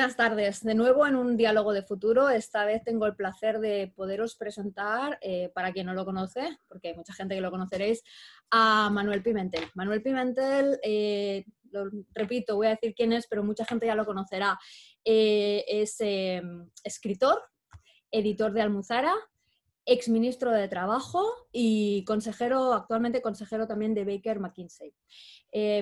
Buenas tardes. De nuevo en un diálogo de futuro. Esta vez tengo el placer de poderos presentar, eh, para quien no lo conoce, porque hay mucha gente que lo conoceréis, a Manuel Pimentel. Manuel Pimentel, eh, repito, voy a decir quién es, pero mucha gente ya lo conocerá. Eh, es escritor, editor de Almuzara, exministro de Trabajo y consejero, actualmente consejero también de Baker McKinsey.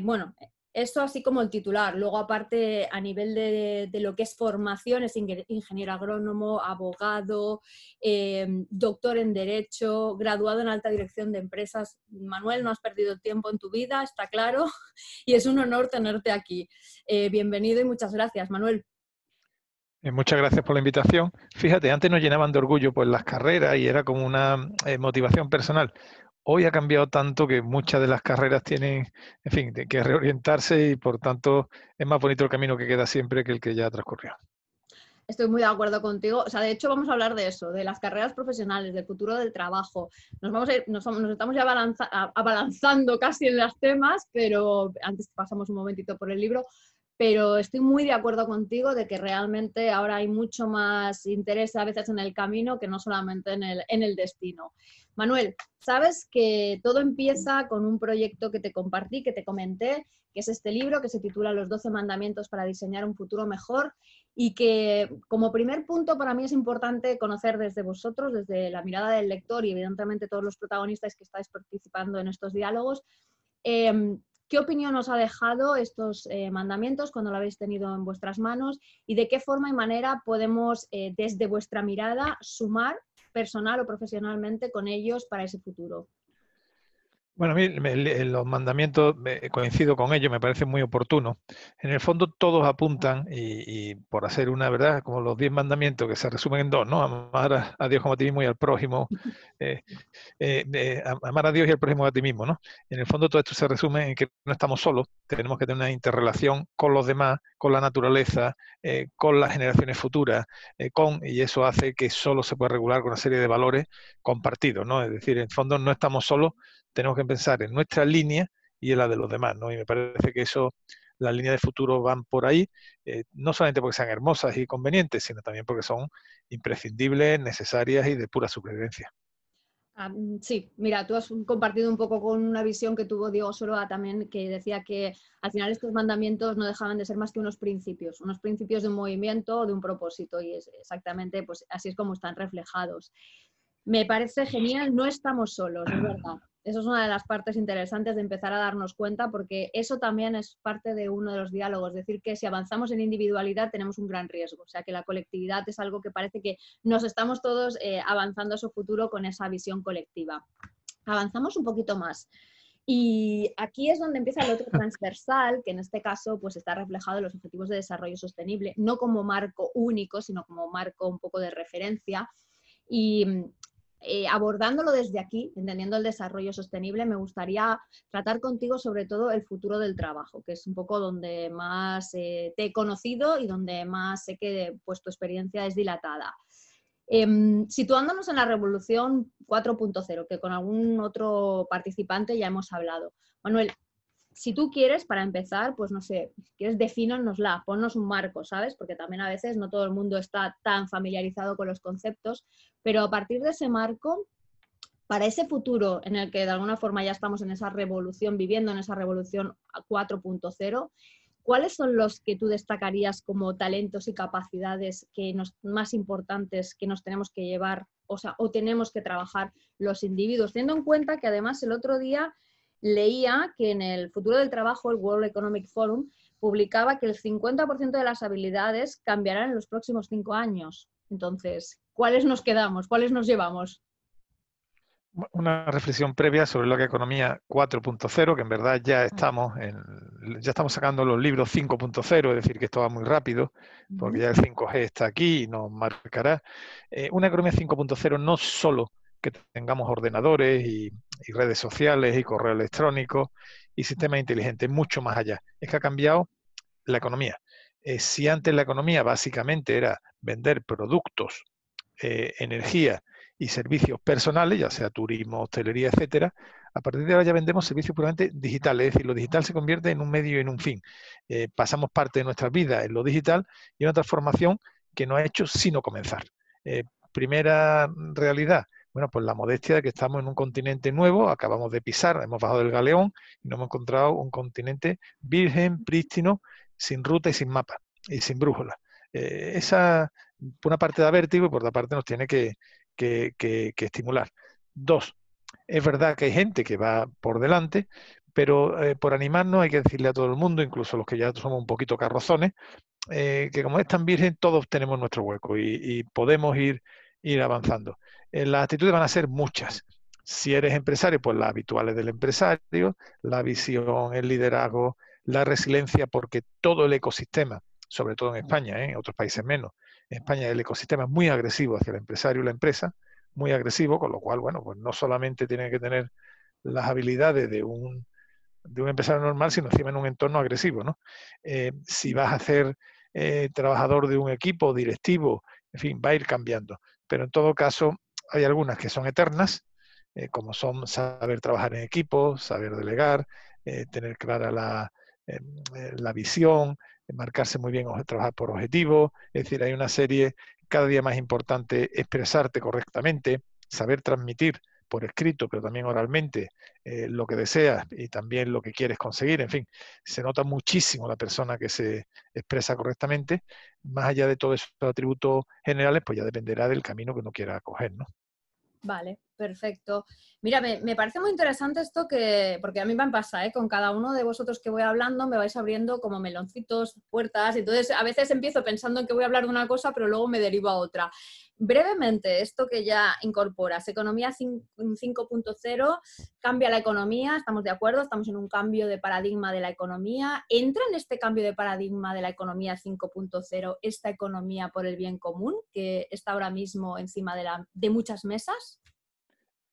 bueno, esto así como el titular. Luego, aparte, a nivel de, lo que es formación, es ingeniero agrónomo, abogado, em, doctor en Derecho, graduado en alta dirección de empresas. Manuel, no has perdido tiempo en tu vida, está claro, y es un honor tenerte aquí. Eh, bienvenido y muchas gracias, Manuel. Eh, muchas gracias por la invitación. Fíjate, antes nos llenaban de orgullo pues las carreras y era como una eh, motivación personal hoy ha cambiado tanto que muchas de las carreras tienen, en fin, que reorientarse y por tanto es más bonito el camino que queda siempre que el que ya transcurrió. Estoy muy de acuerdo contigo. O sea, de hecho, vamos a hablar de eso, de las carreras profesionales, del futuro del trabajo. Nos, vamos nos, estamos ya abalanzando casi en los temas, pero antes pasamos un momentito por el libro pero estoy muy de acuerdo contigo de que realmente ahora hay mucho más interés a veces en el camino que no solamente en el, en el destino. Manuel, sabes que todo empieza con un proyecto que te compartí, que te comenté, que es este libro que se titula Los 12 mandamientos para diseñar un futuro mejor y que como primer punto para mí es importante conocer desde vosotros, desde la mirada del lector y evidentemente todos los protagonistas que estáis participando en estos diálogos, em, ¿Qué opinión os ha dejado estos eh, mandamientos cuando lo habéis tenido en vuestras manos y de qué forma y manera podemos, eh, desde vuestra mirada, sumar personal o profesionalmente con ellos para ese futuro? Bueno, a mí los mandamientos, coincido con ellos, me parece muy oportuno. En el fondo todos apuntan, y, por hacer una verdad, como los diez mandamientos que se resumen en dos, ¿no? Amar a, Dios como a ti mismo y al prójimo, eh, eh, amar a Dios y al prójimo a ti mismo, ¿no? En el fondo todo esto se resume en que no estamos solos, tenemos que tener una interrelación con los demás, con la naturaleza, eh, con las generaciones futuras, con, y eso hace que solo se pueda regular con una serie de valores compartidos, ¿no? Es decir, en el fondo no estamos solos, tenemos que pensar en nuestra línea y en la de los demás, ¿no? Y me parece que eso, las líneas de futuro van por ahí, eh, no solamente porque sean hermosas y convenientes, sino también porque son imprescindibles, necesarias y de pura supervivencia. Ah, mm, sí, mira, tú has compartido un poco con una visión que tuvo Diego Soroa también, que decía que al final estos mandamientos no dejaban de ser más que unos principios, unos principios de un movimiento o de un propósito, y es exactamente pues así es como están reflejados. Me parece genial, no estamos solos, es verdad. Eso es una de las partes interesantes de empezar a darnos cuenta porque eso también es parte de uno de los diálogos, es decir, que si avanzamos en individualidad tenemos un gran riesgo, o sea que la colectividad es algo que parece que nos estamos todos eh, avanzando a su futuro con esa visión colectiva. Avanzamos un poquito más. Y aquí es donde empieza el otro transversal, que en este caso pues está reflejado en los objetivos de desarrollo sostenible, no como marco único, sino como marco un poco de referencia. Y eh, abordándolo desde aquí, entendiendo el desarrollo sostenible, me gustaría tratar contigo sobre todo el futuro del trabajo, que es un poco donde más eh, te he conocido y donde más sé que pues, tu experiencia es dilatada. Em, situándonos en la revolución 4.0, que con algún otro participante ya hemos hablado. Manuel, si tú quieres, para empezar, pues no sé, quieres, defínanosla, ponnos un marco, ¿sabes? Porque también a veces no todo el mundo está tan familiarizado con los conceptos, pero a partir de ese marco, para ese futuro en el que de alguna forma ya estamos en esa revolución, viviendo en esa revolución 4.0, ¿cuáles son los que tú destacarías como talentos y capacidades que nos, más importantes que nos tenemos que llevar, o sea, o tenemos que trabajar los individuos? Teniendo en cuenta que además el otro día leía que en el futuro del trabajo, el World Economic Forum publicaba que el 50% de las habilidades cambiarán en los próximos cinco años. Entonces, ¿cuáles nos quedamos? ¿Cuáles nos llevamos? Una reflexión previa sobre lo que economía 4.0, que en verdad ya estamos en, ya estamos sacando los libros 5.0, es decir, que esto va muy rápido, porque ya el 5G está aquí y nos marcará. Eh, una economía 5.0 no solo que tengamos ordenadores y, redes sociales y correo electrónico y sistemas inteligentes, mucho más allá. Es que ha cambiado la economía. Eh, si antes la economía básicamente era vender productos, eh, energía y servicios personales, ya sea turismo, hostelería, etcétera, a partir de ahora ya vendemos servicios puramente digitales, es decir, lo digital se convierte en un medio y en un fin. Eh, pasamos parte de nuestra vida en lo digital y una transformación que no ha hecho sino comenzar. Primera realidad, bueno, pues la modestia de que estamos en un continente nuevo, acabamos de pisar, hemos bajado del galeón y nos hemos encontrado un continente virgen, prístino, sin ruta y sin mapa y sin brújula. Eh, esa, por una parte da vértigo y por otra parte nos tiene que, estimular. Dos, es verdad que hay gente que va por delante, pero eh, por animarnos hay que decirle a todo el mundo, incluso los que ya somos un poquito carrozones, eh, que como es tan virgen, todos tenemos nuestro hueco y, podemos ir, ir avanzando. las actitudes van a ser muchas. Si eres empresario, pues las habituales del empresario, la visión, el liderazgo, la resiliencia, porque todo el ecosistema sobre todo en España, ¿eh? en otros países menos. En España el ecosistema es muy agresivo hacia el empresario y la empresa, muy agresivo, con lo cual, bueno, pues no solamente tiene que tener las habilidades de un, de un empresario normal, sino encima en un entorno agresivo, ¿no? Eh, si vas a ser eh, trabajador de un equipo, directivo, en fin, va a ir cambiando. Pero en todo caso, hay algunas que son eternas, como son saber trabajar en equipo, saber delegar, tener clara la, la visión, marcarse muy bien, trabajar por objetivos, es decir, hay una serie cada día más importante, expresarte correctamente, saber transmitir por escrito, pero también oralmente, eh, lo que deseas y también lo que quieres conseguir. En fin, se nota muchísimo la persona que se expresa correctamente. Más allá de todos esos atributos generales, pues ya dependerá del camino que uno quiera coger, ¿no? Vale, perfecto. Mira, me, parece muy interesante esto que, porque a mí me pasa, ¿eh? con cada uno de vosotros que voy hablando me vais abriendo como meloncitos, puertas, entonces a veces empiezo pensando en que voy a hablar de una cosa, pero luego me derivo a otra. Brevemente, esto que ya incorporas, economía 5.0, cambia la economía, estamos de acuerdo, estamos en un cambio de paradigma de la economía. ¿Entra en este cambio de paradigma de la economía 5.0 esta economía por el bien común que está ahora mismo encima de, la, de muchas mesas?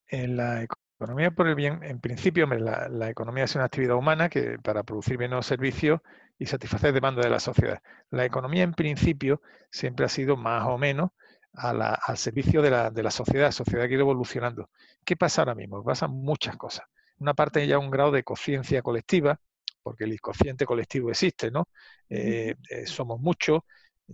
En la economía por el bien, en principio, la, economía es una actividad humana que para producir bienes servicios y satisfacer demanda de la sociedad. La economía, en principio, siempre ha sido más o menos al servicio de la, de la sociedad, la sociedad que ha ido evolucionando. ¿Qué pasa ahora mismo? Pasan muchas cosas. Una parte ya un grado de conciencia colectiva, porque el inconsciente colectivo existe, ¿no? Eh, eh, somos muchos,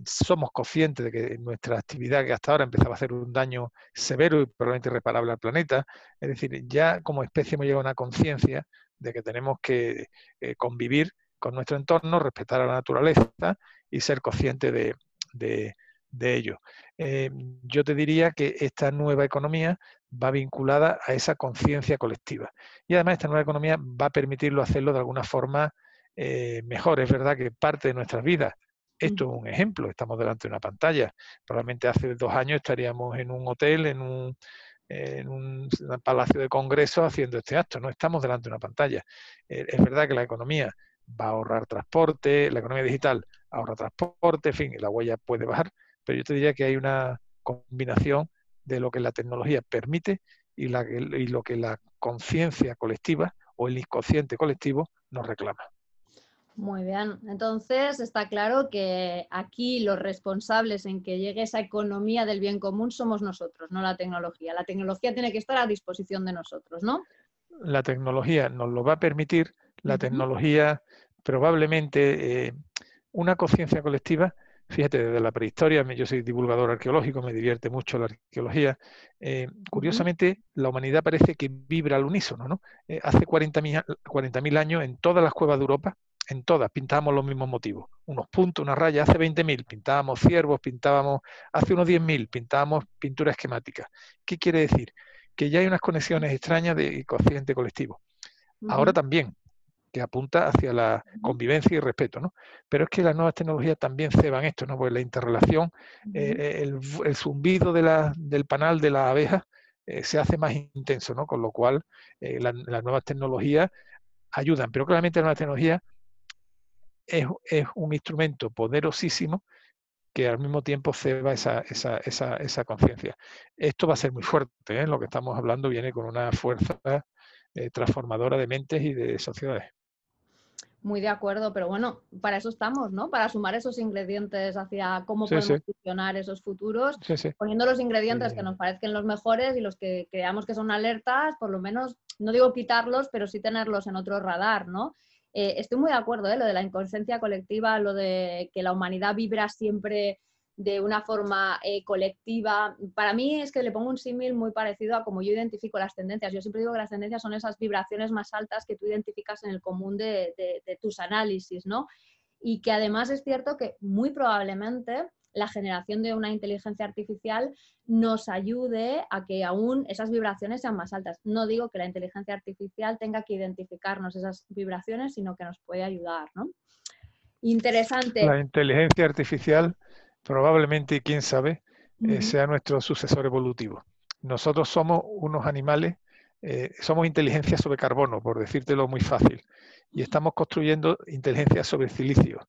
somos conscientes de que nuestra actividad que hasta ahora empezaba a hacer un daño severo y probablemente irreparable al planeta, es decir, ya como especie hemos llegado a una conciencia de que tenemos que eh, convivir con nuestro entorno, respetar a la naturaleza y ser conscientes de, ello. Eh, yo te diría que esta nueva economía va vinculada a esa conciencia colectiva. Y además esta nueva economía va a permitirlo hacerlo de alguna forma eh, mejor. Es verdad que parte de nuestras vidas esto es un ejemplo, estamos delante de una pantalla. Probablemente hace dos años estaríamos en un hotel, en un, palacio de congreso haciendo este acto, no estamos delante de una pantalla. Eh, es verdad que la economía va a ahorrar transporte, la economía digital ahorra transporte, en fin, la huella puede bajar, pero yo te diría que hay una combinación de lo que la tecnología permite y, y lo que la conciencia colectiva o el inconsciente colectivo nos reclama. Muy bien, entonces está claro que aquí los responsables en que llegue esa economía del bien común somos nosotros, no la tecnología. La tecnología tiene que estar a disposición de nosotros, ¿no? La tecnología nos lo va a permitir, la tecnología probablemente eh, una conciencia colectiva, fíjate, desde la prehistoria, yo soy divulgador arqueológico, me divierte mucho la arqueología, eh, curiosamente la humanidad parece que vibra al unísono, ¿no? Eh, hace 40.000 40 años en todas las cuevas de Europa, en todas pintábamos los mismos motivos. Unos puntos, una raya, hace 20.000 pintábamos ciervos, pintábamos, hace unos 10.000 pintábamos pintura esquemática. ¿Qué quiere decir? Que ya hay unas conexiones extrañas de consciente colectivo. Ahora también, que apunta hacia la convivencia y respeto, ¿no? Pero es que las nuevas tecnologías también ceban esto, ¿no? Pues la interrelación, eh, el, zumbido de la, del panal de la abeja eh, se hace más intenso, ¿no? Con lo cual eh, las nuevas tecnologías ayudan, pero claramente las nuevas tecnologías es, un instrumento poderosísimo que al mismo tiempo ceba esa, esa, esa, esa conciencia. Esto va a ser muy fuerte, ¿eh? lo que estamos hablando viene con una fuerza eh, transformadora de mentes y de sociedades. Muy de acuerdo, pero bueno, para eso estamos, ¿no? Para sumar esos ingredientes hacia cómo podemos funcionar esos futuros, poniendo los ingredientes que nos parezcan los mejores y los que creamos que son alertas, por lo menos, no digo quitarlos, pero sí tenerlos en otro radar, ¿no? Eh, estoy muy de acuerdo, ¿eh? Lo de la inconsciencia colectiva, lo de que la humanidad vibra siempre de una forma eh, colectiva. Para mí es que le pongo un símil muy parecido a como yo identifico las tendencias. Yo siempre digo que las tendencias son esas vibraciones más altas que tú identificas en el común de, tus análisis, ¿no? Y que además es cierto que muy probablemente la generación de una inteligencia artificial nos ayude a que aún esas vibraciones sean más altas. No digo que la inteligencia artificial tenga que identificarnos esas vibraciones, sino que nos puede ayudar, ¿no? Interesante. La inteligencia artificial probablemente, quién sabe, eh, sea nuestro sucesor evolutivo. Nosotros somos unos animales, eh, somos inteligencia sobre carbono, por decírtelo muy fácil, y estamos construyendo inteligencia sobre silicio.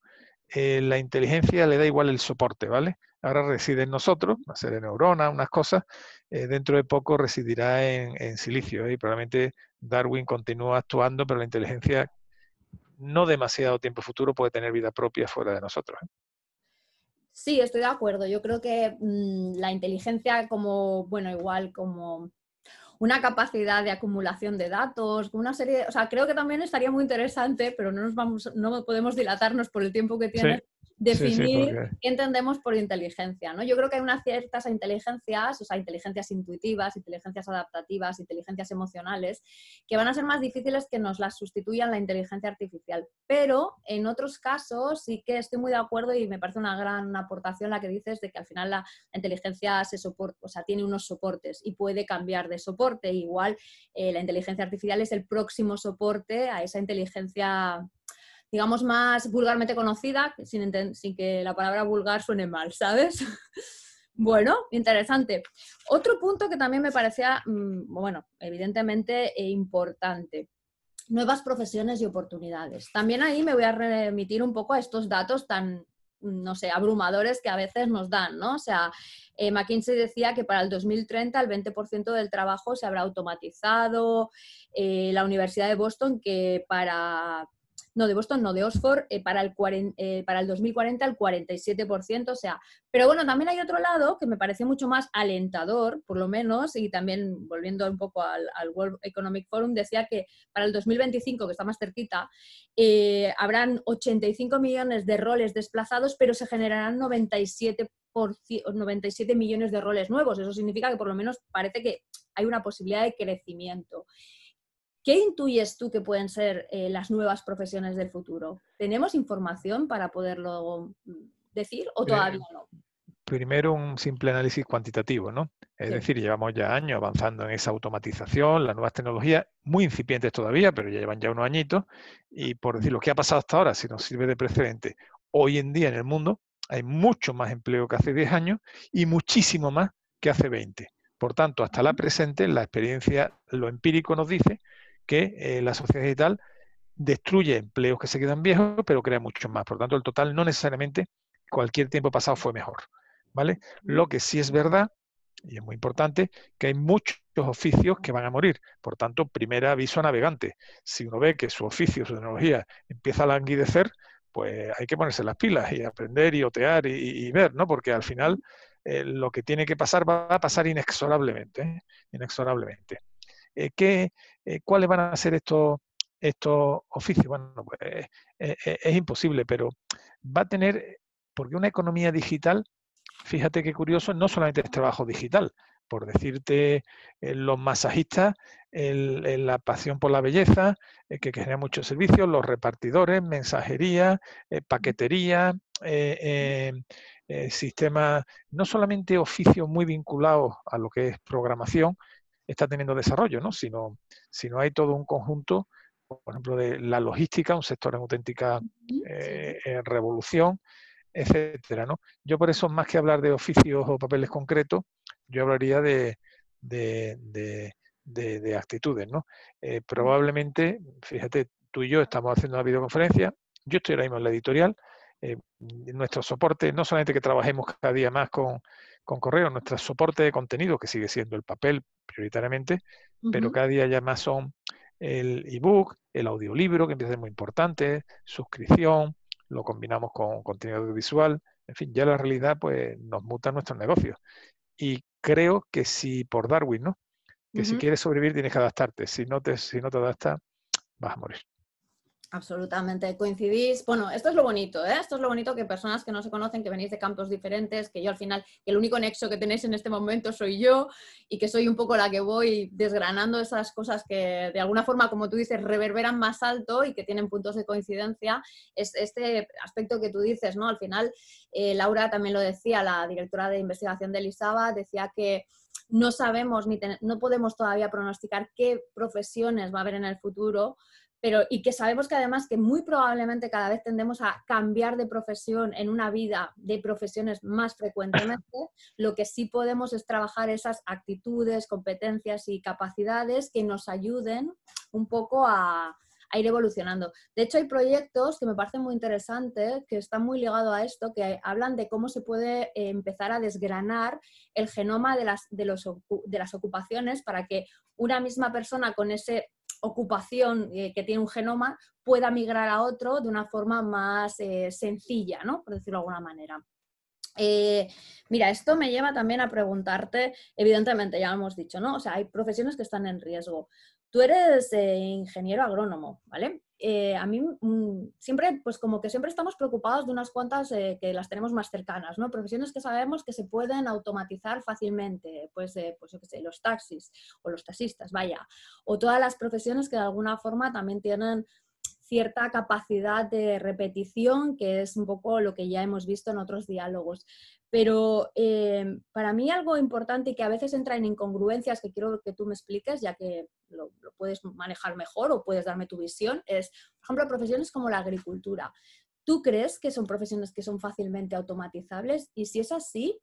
Eh, la inteligencia le da igual el soporte, ¿vale? Ahora reside en nosotros, una serie de neuronas, unas cosas, dentro de poco residirá en, en silicio y probablemente Darwin continúa actuando, pero la inteligencia no demasiado tiempo futuro puede tener vida propia fuera de nosotros. Sí, estoy de acuerdo. Yo creo que mm, la inteligencia como, bueno, igual como una capacidad de acumulación de datos, una serie, o sea, creo que también estaría muy interesante, pero no nos vamos, no podemos dilatarnos por el tiempo que tiene, definir qué entendemos por inteligencia. ¿no? Yo creo que hay unas ciertas inteligencias, o sea, inteligencias intuitivas, inteligencias adaptativas, inteligencias emocionales, que van a ser más difíciles que nos las sustituyan la inteligencia artificial. Pero en otros casos sí que estoy muy de acuerdo y me parece una gran aportación la que dices de que al final la, inteligencia se soporta, o sea, tiene unos soportes y puede cambiar de soporte. Igual eh, la inteligencia artificial es el próximo soporte a esa inteligencia digamos, más vulgarmente conocida, sin, que la palabra vulgar suene mal, ¿sabes? Bueno, interesante. Otro punto que también me parecía, mm, bueno, evidentemente eh, importante, nuevas profesiones y oportunidades. También ahí me voy a remitir un poco a estos datos tan, no sé, abrumadores que a veces nos dan, ¿no? O sea, eh, McKinsey decía que para el 2030 el 20% del trabajo se habrá automatizado, eh, la Universidad de Boston que para no de Boston, no de Oxford, eh, para, el eh, para el 2040 el 47%, o sea, pero bueno, también hay otro lado que me parece mucho más alentador, por lo menos, y también volviendo un poco al, World Economic Forum, decía que para el 2025, que está más cerquita, eh, habrán 85 millones de roles desplazados, pero se generarán 97 97 millones de roles nuevos. Eso significa que por lo menos parece que hay una posibilidad de crecimiento. ¿Qué intuyes tú que pueden ser eh, las nuevas profesiones del futuro? ¿Tenemos información para poderlo mm, decir o todavía no? Primero un simple análisis cuantitativo, ¿no? Es decir, llevamos ya años avanzando en esa automatización, las nuevas tecnologías, muy incipientes todavía, pero ya llevan ya unos añitos. Y por decir lo que ha pasado hasta ahora, si nos sirve de precedente, hoy en día en el mundo hay mucho más empleo que hace 10 años y muchísimo más que hace 20. Por tanto, hasta la presente, la experiencia, lo empírico nos dice que eh, la sociedad digital destruye empleos que se quedan viejos, pero crea muchos más. Por lo tanto, el total no necesariamente cualquier tiempo pasado fue mejor. ¿vale? Lo que sí es verdad, y es muy importante, que hay muchos oficios que van a morir. Por tanto, primer aviso a navegante. Si uno ve que su oficio, su tecnología empieza a languidecer, pues hay que ponerse las pilas y aprender y otear y, ver, ¿no? Porque al final eh, lo que tiene que pasar va a pasar inexorablemente, ¿eh? inexorablemente. Eh, ¿qué, eh, ¿cuáles van a ser estos, estos oficios? Bueno, pues eh, es imposible, pero va a tener, porque una economía digital, fíjate qué curioso, no solamente es trabajo digital, por decirte, los masajistas, la pasión por la belleza, que genera muchos servicios, los repartidores, mensajería, paquetería, sistemas, no solamente oficios muy vinculados a lo que es programación, está teniendo desarrollo, ¿no? Sino, no hay todo un conjunto, por ejemplo, de la logística, un sector en auténtica eh, revolución, etcétera, ¿no? Yo por eso, más que hablar de oficios o papeles concretos, yo hablaría de, de, actitudes, ¿no? Eh, probablemente, fíjate, tú y yo estamos haciendo una videoconferencia, yo estoy ahora mismo en la editorial, eh, nuestro soporte, no solamente que trabajemos cada día más con, con correo, nuestro soporte de contenido, que sigue siendo el papel prioritariamente, pero cada día ya más son el ebook, el audiolibro, que empieza a ser muy importante, suscripción, lo combinamos con contenido audiovisual, en fin, ya la realidad pues nos muta nuestros negocios. Y creo que si por Darwin, ¿no? Que si quieres sobrevivir tienes que adaptarte, si no te, si no te adaptas, vas a morir. Absolutamente, coincidís. Bueno, esto es lo bonito, ¿eh? Esto es lo bonito que personas que no se conocen, que venís de campos diferentes, que yo al final, el único nexo que tenéis en este momento soy yo y que soy un poco la que voy desgranando esas cosas que de alguna forma, como tú dices, reverberan más alto y que tienen puntos de coincidencia. Es este aspecto que tú dices, ¿no? Al final, eh, Laura también lo decía, la directora de investigación de Elisaba, decía que no sabemos ni no podemos todavía pronosticar qué profesiones va a haber en el futuro, pero y que sabemos que además que muy probablemente cada vez tendemos a cambiar de profesión en una vida de profesiones más frecuentemente, lo que sí podemos es trabajar esas actitudes, competencias y capacidades que nos ayuden un poco a, ir evolucionando. De hecho, hay proyectos que me parecen muy interesantes, que están muy ligados a esto, que hablan de cómo se puede eh, empezar a desgranar el genoma de las, de, los, de las ocupaciones para que una misma persona con ese ocupación eh, que tiene un genoma pueda migrar a otro de una forma más eh, sencilla, ¿no? por decirlo de alguna manera. Eh, mira, esto me lleva también a preguntarte, evidentemente, ya lo hemos dicho, ¿no? O sea, hay profesiones que están en riesgo. Tú eres ingeniero agrónomo, ¿vale? Eh, a mí mm, siempre, pues como que siempre estamos preocupados de unas cuantas eh, que las tenemos más cercanas, ¿no? Profesiones que sabemos que se pueden automatizar fácilmente, pues, eh, pues yo qué sé, los taxis o los taxistas, vaya, o todas las profesiones que de alguna forma también tienen cierta capacidad de repetición, que es un poco lo que ya hemos visto en otros diálogos. Pero eh, para mí algo importante y que a veces entra en incongruencias que quiero que tú me expliques, ya que lo, puedes manejar mejor o puedes darme tu visión, es, por ejemplo, profesiones como la agricultura. ¿Tú crees que son profesiones que son fácilmente automatizables? Y si es así,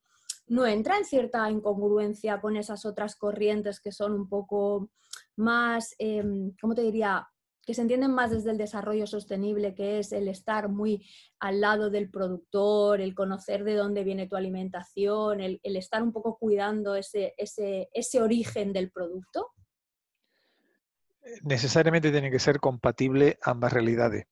¿no entra en cierta incongruencia con esas otras corrientes que son un poco más, em, ¿cómo te diría?, que se entienden más desde el desarrollo sostenible, que es el estar muy al lado del productor, el conocer de dónde viene tu alimentación, el, estar un poco cuidando ese, ese, ese, origen del producto? Necesariamente tiene que ser compatible ambas realidades.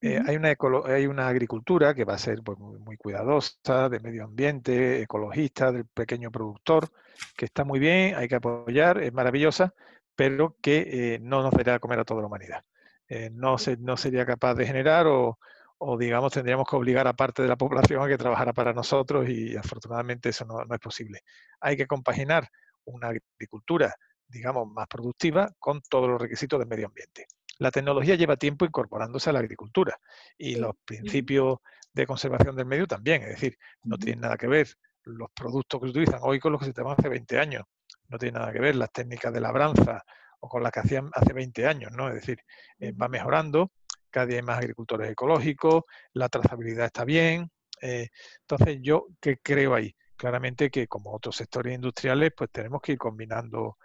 Eh, hay, una hay una agricultura que va a ser pues, muy, cuidadosa, de medio ambiente, ecologista, del pequeño productor, que está muy bien, hay que apoyar, es maravillosa, pero que eh, no nos dará a comer a toda la humanidad. Eh, no, se, no sería capaz de generar o, o, digamos, tendríamos que obligar a parte de la población a que trabajara para nosotros y afortunadamente eso no, no es posible. Hay que compaginar una agricultura, digamos, más productiva con todos los requisitos del medio ambiente. La tecnología lleva tiempo incorporándose a la agricultura y los principios de conservación del medio también, es decir, no tienen nada que ver los productos que se utilizan hoy con los que se estaban hace 20 años no tiene nada que ver las técnicas de labranza o con las que hacían hace 20 años, ¿no? Es decir, eh, va mejorando, cada día hay más agricultores ecológicos, la trazabilidad está bien. Eh, entonces, yo qué creo ahí, claramente que como otros sectores industriales, pues tenemos que ir combinando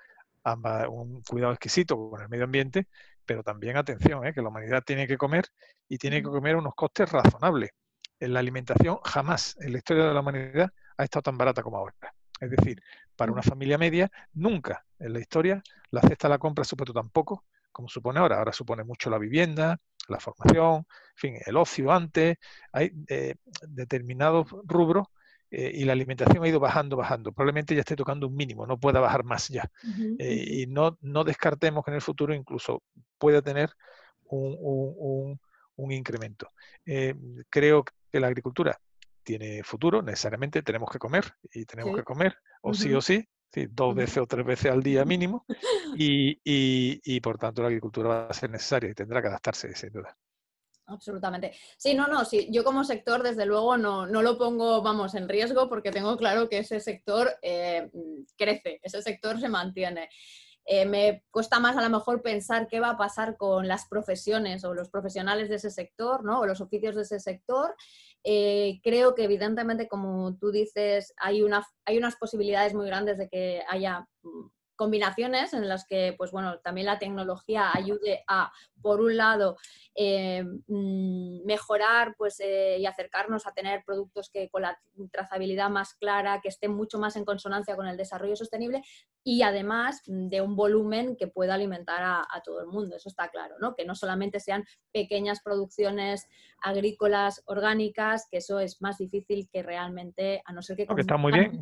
ambas, un cuidado exquisito con el medio ambiente, pero también atención, ¿eh? que la humanidad tiene que comer y tiene que comer unos costes razonables. En la alimentación jamás en la historia de la humanidad ha estado tan barata como ahora. Es decir, para una familia media, nunca en la historia la cesta de la compra supuesto tan poco como supone ahora. Ahora supone mucho la vivienda, la formación, en fin, el ocio antes. Hay eh, determinados rubros eh, y la alimentación ha ido bajando, bajando. Probablemente ya esté tocando un mínimo, no pueda bajar más ya. Eh, y no, no descartemos que en el futuro incluso pueda tener un, un incremento. creo que la agricultura tiene futuro, necesariamente tenemos que comer y tenemos que comer, o sí o sí, dos veces o tres veces al día mínimo, y, y, por tanto la agricultura va a ser necesaria y tendrá que adaptarse, sin duda. Absolutamente. Sí, no, no, sí, yo como sector desde luego no, no lo pongo, vamos, en riesgo porque tengo claro que ese sector eh, crece, ese sector se mantiene. Eh, me cuesta más a lo mejor pensar qué va a pasar con las profesiones o los profesionales de ese sector, ¿no? O los oficios de ese sector. Eh, creo que evidentemente, como tú dices, hay, una, hay unas posibilidades muy grandes de que haya mm, combinaciones en las que, pues bueno, también la tecnología ayude a, por un lado, eh, mm, mejorar pues, eh, y acercarnos a tener productos que con la trazabilidad más clara, que estén mucho más en consonancia con el desarrollo sostenible y además de un volumen que pueda alimentar a, todo el mundo. Eso está claro, ¿no? Que no solamente sean pequeñas producciones agrícolas orgánicas, que eso es más difícil que realmente, a no ser que, está muy bien,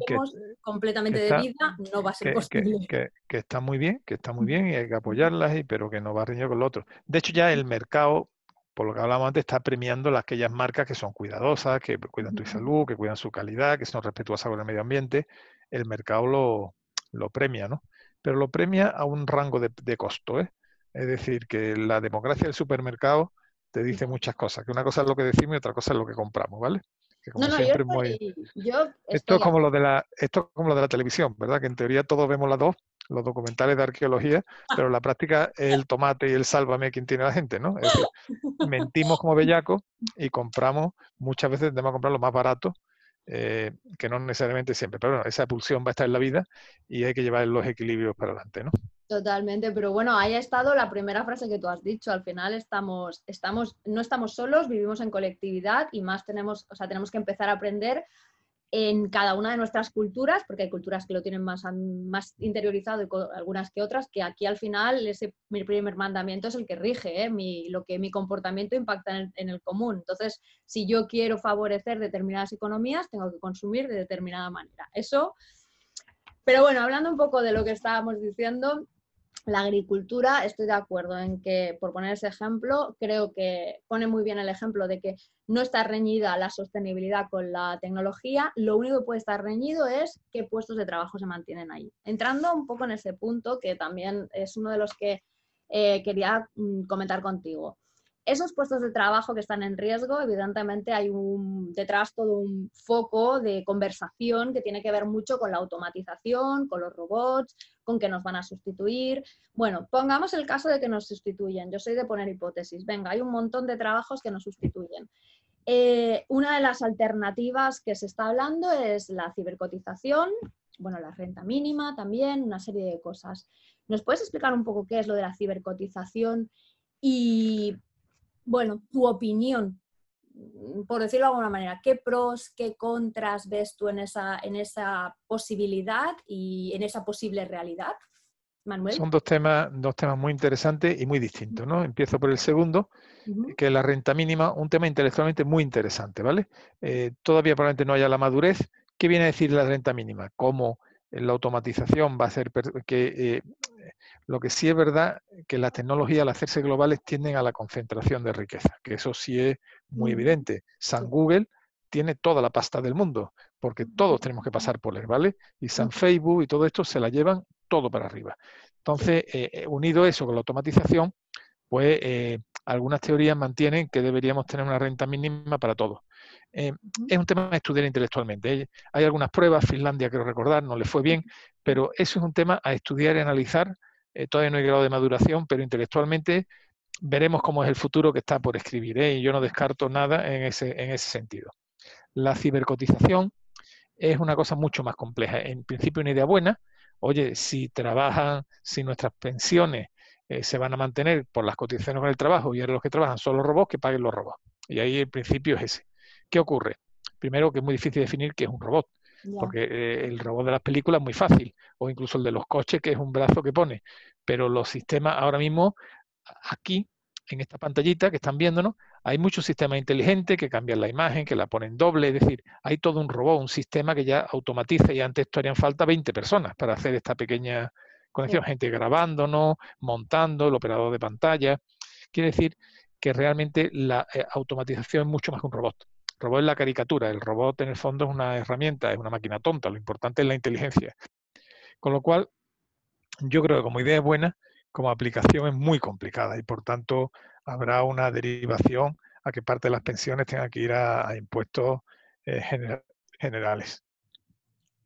completamente de vida, no va a ser posible. Que, está muy bien, que está muy bien y hay que apoyarlas, y, pero que no va a reñir con lo otro. De hecho, ya el mercado por lo que hablábamos antes, está premiando aquellas marcas que son cuidadosas, que cuidan tu salud, que cuidan su calidad, que son respetuosas con el medio ambiente. El mercado lo, lo premia, ¿no? Pero lo premia a un rango de, costo, ¿eh? Es decir, que la democracia del supermercado te dice muchas cosas, que una cosa es lo que decimos y otra cosa es lo que compramos, ¿vale? no, no, yo, esto es como lo de la, esto es como lo de la televisión, ¿verdad? Que en teoría todos vemos las dos, los documentales de arqueología, pero la práctica es el tomate y el sálvame quien tiene la gente, ¿no? Es decir, mentimos como bellacos y compramos, muchas veces tenemos que comprar lo más barato, eh, que no necesariamente siempre, pero bueno, esa pulsión va a estar en la vida y hay que llevar los equilibrios para adelante, ¿no? Totalmente, pero bueno, ahí ha estado la primera frase que tú has dicho. Al final estamos, estamos, no estamos solos, vivimos en colectividad y más tenemos, o sea, tenemos que empezar a aprender en cada una de nuestras culturas, porque hay culturas que lo tienen más, más interiorizado y algunas que otras, que aquí al final ese mi primer mandamiento es el que rige, ¿eh? mi, lo que mi comportamiento impacta en en el, común. Entonces, si yo quiero favorecer determinadas economías, tengo que consumir de determinada manera. Eso, pero bueno, hablando un poco de lo que estábamos diciendo, la agricultura, estoy de acuerdo en que, por poner ese ejemplo, creo que pone muy bien el ejemplo de que no está reñida la sostenibilidad con la tecnología, lo único que puede estar reñido es qué puestos de trabajo se mantienen ahí. Entrando un poco en ese punto, que también es uno de los que eh, quería mm, comentar contigo esos puestos de trabajo que están en riesgo, evidentemente hay un, detrás todo un foco de conversación que tiene que ver mucho con la automatización, con los robots, con que nos van a sustituir. Bueno, pongamos el caso de que nos sustituyen. Yo soy de poner hipótesis. Venga, hay un montón de trabajos que nos sustituyen. Eh, una de las alternativas que se está hablando es la cibercotización, bueno, la renta mínima también, una serie de cosas. ¿Nos puedes explicar un poco qué es lo de la cibercotización y bueno, tu opinión, por decirlo de alguna manera, ¿qué pros, qué contras ves tú en esa, en esa posibilidad y en esa posible realidad? Manuel. Son dos temas, dos temas muy interesantes y muy distintos, ¿no? Empiezo por el segundo, que es la renta mínima, un tema intelectualmente muy interesante, ¿vale? Eh, todavía probablemente no haya la madurez. ¿Qué viene a decir la renta mínima? ¿Cómo la automatización va a hacer que eh, lo que sí es verdad que las tecnologías al hacerse globales tienden a la concentración de riqueza, que eso sí es muy mm. evidente. San Google tiene toda la pasta del mundo, porque todos tenemos que pasar por él, ¿vale? Y San Facebook y todo esto se la llevan todo para arriba. Entonces, eh, eh, unido eso con la automatización, pues eh, algunas teorías mantienen que deberíamos tener una renta mínima para todos. es un tema a estudiar intelectualmente. Hay algunas pruebas, Finlandia, quiero recordar, no le fue bien, pero eso es un tema a estudiar y analizar eh, todavía no hay grado de maduración, pero intelectualmente veremos cómo es el futuro que está por escribir, ¿eh? y yo no descarto nada en ese, en ese sentido. La cibercotización es una cosa mucho más compleja. En principio, una idea buena, oye, si trabajan, si nuestras pensiones eh, se van a mantener por las cotizaciones con el trabajo y ahora los que trabajan son los robots, que paguen los robots. Y ahí el principio es ese. ¿Qué ocurre? Primero que es muy difícil definir qué es un robot. Porque eh, el robot de las películas es muy fácil, o incluso el de los coches, que es un brazo que pone. Pero los sistemas ahora mismo, aquí, en esta pantallita que están viéndonos, hay muchos sistemas inteligentes que cambian la imagen, que la ponen doble, es decir, hay todo un robot, un sistema que ya automatiza y antes esto harían falta 20 personas para hacer esta pequeña conexión, gente grabándonos, montando, el operador de pantalla. Quiere decir que realmente la eh, automatización es mucho más que un robot robot es la caricatura, el robot en el fondo es una herramienta, es una máquina tonta, lo importante es la inteligencia. Con lo cual, yo creo que como idea es buena, como aplicación es muy complicada y por tanto habrá una derivación a que parte de las pensiones tenga que ir a, impuestos eh, generales.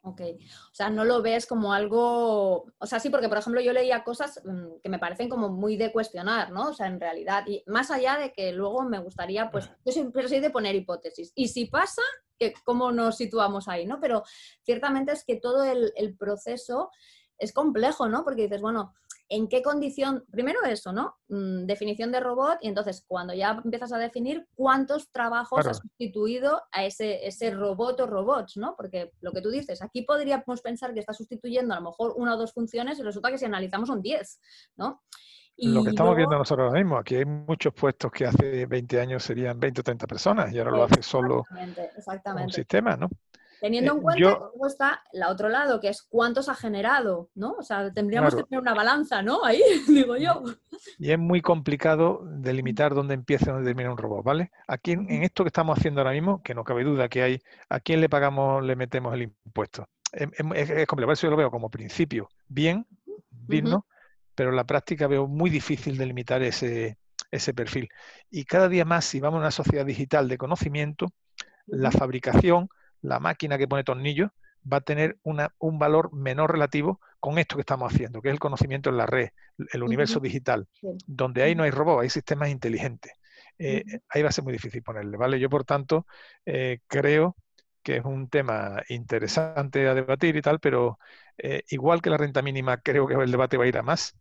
Ok, o sea, no lo ves como algo, o sea, sí, porque por ejemplo yo leía cosas mm, que me parecen como muy de cuestionar, ¿no? O sea, en realidad, y más allá de que luego me gustaría, pues, yo siempre soy de poner hipótesis. Y si pasa, ¿cómo nos situamos ahí, no? Pero ciertamente es que todo el, proceso es complejo, ¿no? Porque dices, bueno, ¿en qué condición? Primero eso, ¿no? Mm, definición de robot y entonces cuando ya empiezas a definir cuántos trabajos ha sustituido a ese, ese robot o robots, ¿no? Porque lo que tú dices, aquí podríamos pensar que está sustituyendo a lo mejor una o dos funciones y resulta que si analizamos son 10, ¿no? lo que estamos viendo nosotros ahora mismo, aquí hay muchos puestos que hace 20 años serían 20 o 30 personas y ahora lo hace solo un sistema, ¿no? Teniendo en eh, cuenta que luego está el otro lado, que es cuántos ha generado, ¿no? O sea, tendríamos que tener una balanza, ¿no? Ahí, digo yo. Y es muy complicado delimitar dónde empieza y dónde termina un robot, ¿vale? Aquí en, esto que estamos haciendo ahora mismo, que no cabe duda que hay, ¿a quién le pagamos, le metemos el impuesto? Es, es, complicado, eso yo lo veo como principio bien, digno, pero en la práctica veo muy difícil delimitar ese, ese perfil. Y cada día más, si vamos a una sociedad digital de conocimiento, la fabricación la máquina que pone tornillos va a tener un valor menor relativo con esto que estamos haciendo, que es el conocimiento en la red, el universo digital, donde ahí no hay robots, hay sistemas inteligentes. Eh, ahí va a ser muy difícil ponerle, ¿vale? Yo, por tanto, eh, creo que es un tema interesante a debatir y tal, pero eh, igual que la renta mínima, creo que el debate va a ir a más.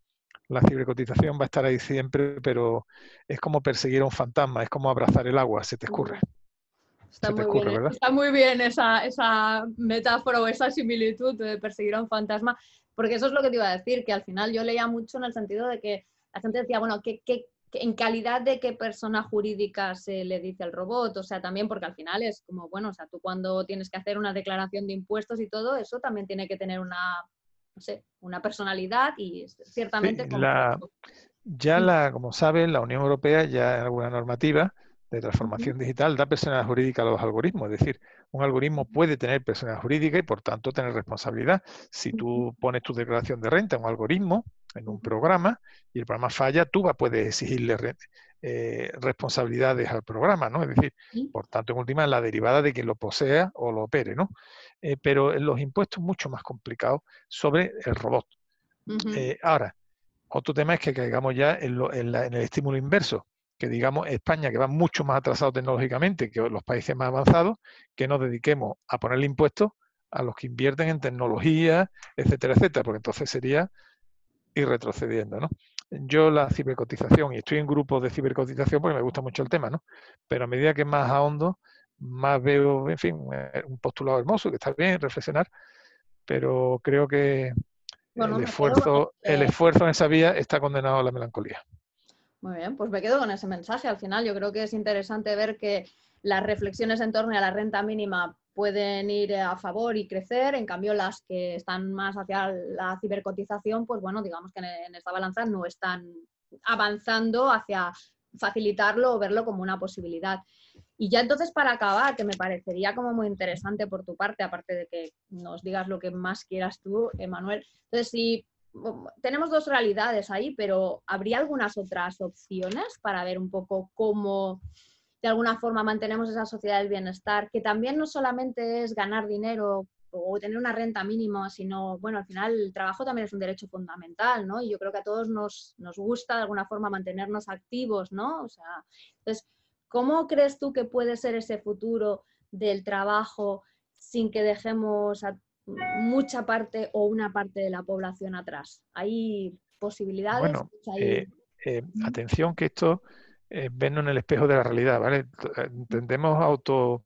La cibercotización va a estar ahí siempre, pero es como perseguir a un fantasma, es como abrazar el agua, se te escurre. Está, muy, bien, esa, metáfora o esa similitud de perseguir a un fantasma, porque eso es lo que te iba a decir, que al final yo leía mucho en el sentido de que la gente decía, bueno, ¿qué, en calidad de qué persona jurídica se le dice al robot? O sea, también porque al final es como, bueno, o sea, tú cuando tienes que hacer una declaración de impuestos y todo, eso también tiene que tener una, no sé, una personalidad y ciertamente... ya la, como saben, la Unión Europea ya en alguna normativa de transformación digital da personalidad jurídica a los algoritmos. Es decir, un algoritmo puede tener personalidad jurídica y por tanto tener responsabilidad. Si tú pones tu declaración de renta en un algoritmo, en un programa, y el programa falla, tú puedes exigirle eh, responsabilidades al programa, ¿no? Es decir, por tanto, en última, la derivada de que lo posea o lo opere, ¿no? Eh, pero en los impuestos mucho más complicados sobre el robot. Eh, ahora, otro tema es que caigamos ya en, en el estímulo inverso que digamos España, que va mucho más atrasado tecnológicamente que los países más avanzados, que nos dediquemos a ponerle impuestos a los que invierten en tecnología, etcétera, etcétera, porque entonces sería ir retrocediendo, ¿no? Yo la cibercotización, y estoy en grupos de cibercotización porque me gusta mucho el tema, ¿no? Pero a medida que más a hondo, más veo, en fin, eh, un postulado hermoso, que está bien reflexionar, pero creo que el, esfuerzo, el esfuerzo en esa vía está condenado a la melancolía. Muy bien, pues me quedo con ese mensaje. Al final yo creo que es interesante ver que las reflexiones en torno a la renta mínima pueden ir a favor y crecer, en cambio las que están más hacia la cibercotización, pues bueno, digamos que en esta balanza no están avanzando hacia facilitarlo o verlo como una posibilidad. Y ya entonces para acabar, que me parecería como muy interesante por tu parte, aparte de que nos digas lo que más quieras tú, Emanuel, entonces si tenemos dos realidades ahí, pero ¿habría algunas otras opciones para ver un poco cómo de alguna forma mantenemos esa sociedad del bienestar, que también no solamente es ganar dinero o tener una renta mínima, sino, bueno, al final el trabajo también es un derecho fundamental, ¿no? Y yo creo que a todos nos, nos gusta de alguna forma mantenernos activos, ¿no? O sea, entonces, ¿cómo crees tú que puede ser ese futuro del trabajo sin que dejemos a mucha parte o una parte de la población atrás. ¿Hay posibilidades? Bueno, eh, eh, atención que esto es vernos en el espejo de la realidad, ¿vale? Tendemos a auto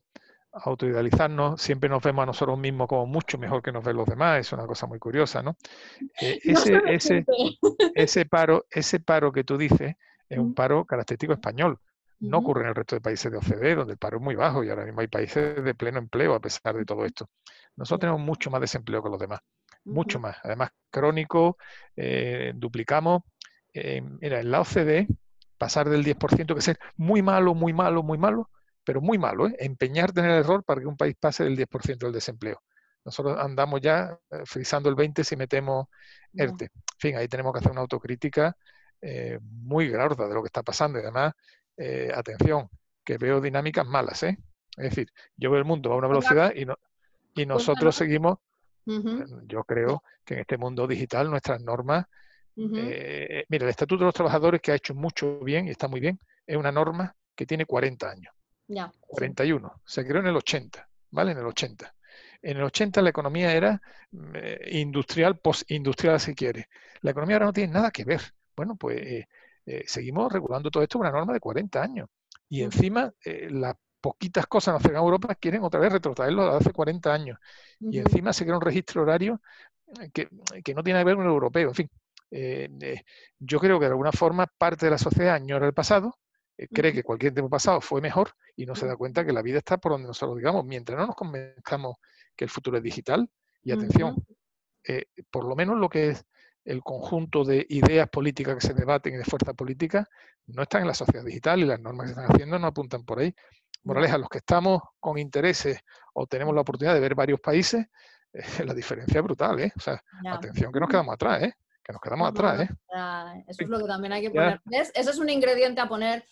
autoidealizarnos, siempre nos vemos a nosotros mismos como mucho mejor que nos ven los demás, es una cosa muy curiosa, ¿no? Eh, ese, ese, ese, paro, ese paro que tú dices es un paro característico español. No ocurre en el resto de países de OCDE, donde el paro es muy bajo y ahora mismo hay países de pleno empleo a pesar de todo esto. Nosotros tenemos mucho más desempleo que los demás, mucho más. Además, crónico, eh, duplicamos. Eh, mira, en la OCDE, pasar del 10%, que ser muy malo, muy malo, muy malo, pero muy malo, ¿eh? empeñarte en el error para que un país pase del 10% del desempleo. Nosotros andamos ya eh, frisando el 20 si metemos ERTE. En fin, ahí tenemos que hacer una autocrítica muy grave de lo que está pasando. Y además, atención, que veo dinámicas malas. ¿eh? Es decir, yo veo el mundo a una velocidad y, no, y nosotros seguimos, eh, yo creo que en este mundo digital nuestras normas, eh, mira, el Estatuto de los Trabajadores que ha hecho mucho bien y está muy bien, es una norma que tiene 40 años. Ya, 41. Se creó en el 80, ¿vale? En el 80. En el 80 la economía era mm, eh, industrial, postindustrial si quiere. La economía ahora no tiene nada que ver. Bueno, pues eh, eh, seguimos regulando todo esto con una norma de 40 años. Y encima las poquitas cosas en la Europa quieren otra vez retrotraerlo a hace 40 años. Y encima se crea un registro horario que, no tiene que ver con el europeo. En fin, yo creo que de alguna forma parte de la sociedad añora el pasado, cree que cualquier tiempo pasado fue mejor y no se da cuenta que la vida está por donde nosotros digamos. Mientras no nos convenzcamos que el futuro es digital. Y atención, eh, por lo menos lo que es el conjunto de ideas políticas que se debaten y de fuerza política no están en la sociedad digital y las normas que están haciendo no apuntan por ahí. Morales, a los que estamos con intereses o tenemos la oportunidad de ver varios países, eh, la diferencia es brutal, ¿eh? O sea, atención que nos quedamos atrás, ¿eh? Que nos quedamos atrás, ¿eh? Eso es lo que también hay que poner. Ese es un ingrediente a poner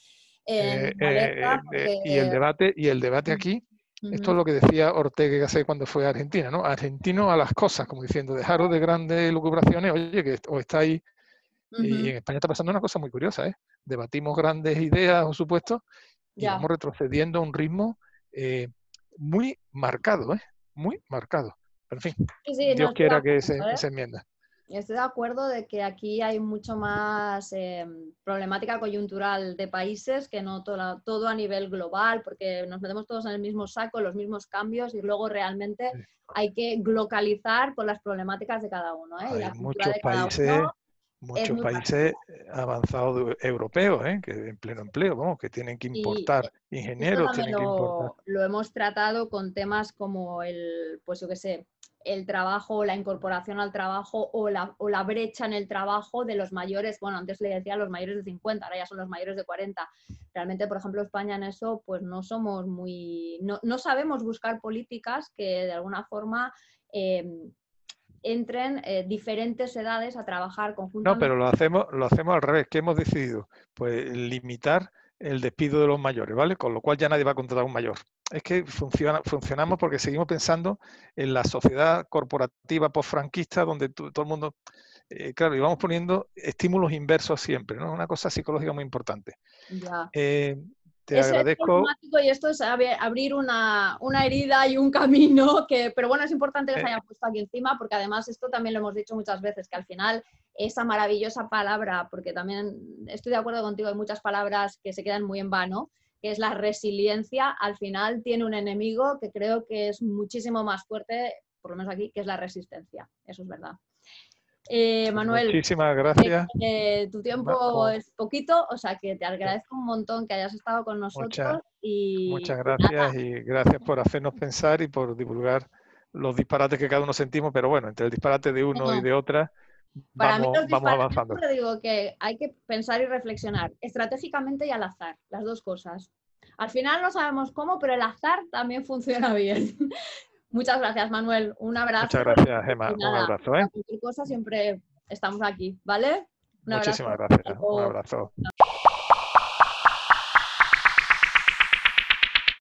en eh, Y el debate, y el debate aquí esto es lo que decía Ortega hace cuando fue a Argentina, ¿no? Argentino a las cosas, como diciendo, dejaros de grandes lucubraciones, oye, que o estáis... Y en España está pasando una cosa muy curiosa, ¿eh? Debatimos grandes ideas o supuestos y vamos retrocediendo a un ritmo eh, muy marcado, ¿eh? Muy marcado. Pero en fin, Dios quiera que se, se enmienda. Estoy de acuerdo de que aquí hay mucho más eh, problemática coyuntural de países que no todo, a nivel global, porque nos metemos todos en el mismo saco, los mismos cambios y luego realmente hay que localizar con las problemáticas de cada uno. ¿eh? Hay muchos países, muchos países avanzados europeos, ¿eh? que en pleno empleo, vamos, que tienen que importar ingenieros, tienen que importar. Lo hemos tratado con temas como el, pues yo qué sé, el trabajo, la incorporación al trabajo o la, o la, brecha en el trabajo de los mayores, bueno, antes le decía los mayores de 50, ahora ya son los mayores de 40. Realmente, por ejemplo, España en eso, pues no somos muy, no, no sabemos buscar políticas que de alguna forma eh, entren eh, diferentes edades a trabajar conjuntamente. No, pero lo hacemos, lo hacemos al revés. ¿Qué hemos decidido? Pues limitar el despido de los mayores, ¿vale? Con lo cual ya nadie va a contratar a un mayor es que funciona, funcionamos porque seguimos pensando en la sociedad corporativa post-franquista donde todo el mundo, eh, claro, y vamos poniendo estímulos inversos siempre, ¿no? Una cosa psicológica muy importante. Eh, te agradezco. y esto es abrir una, herida y un camino, que, pero bueno, es importante que se eh. haya puesto aquí encima, porque además esto también lo hemos dicho muchas veces, que al final esa maravillosa palabra, porque también estoy de acuerdo contigo, hay muchas palabras que se quedan muy en vano, que es la resiliencia, al final tiene un enemigo que creo que es muchísimo más fuerte, por lo menos aquí, que es la resistencia. Eso es verdad. Eh, pues Manuel, muchísimas gracias. Eh, tu tiempo es poquito, o sea que te agradezco un montón que hayas estado con nosotros. y, muchas gracias y gracias por hacernos pensar y por divulgar los disparates que cada uno sentimos, pero bueno, entre el disparate de uno y de otra, para vamos, mí vamos avanzando. digo que hay que pensar y reflexionar estratégicamente y al azar, las dos cosas. Al final no sabemos cómo, pero el azar también funciona bien. Muchas gracias, Manuel. Un abrazo. Muchas gracias, Gemma. un abrazo. ¿eh? Cualquier cosa siempre estamos aquí, ¿vale? Muchísimas gracias. Un abrazo.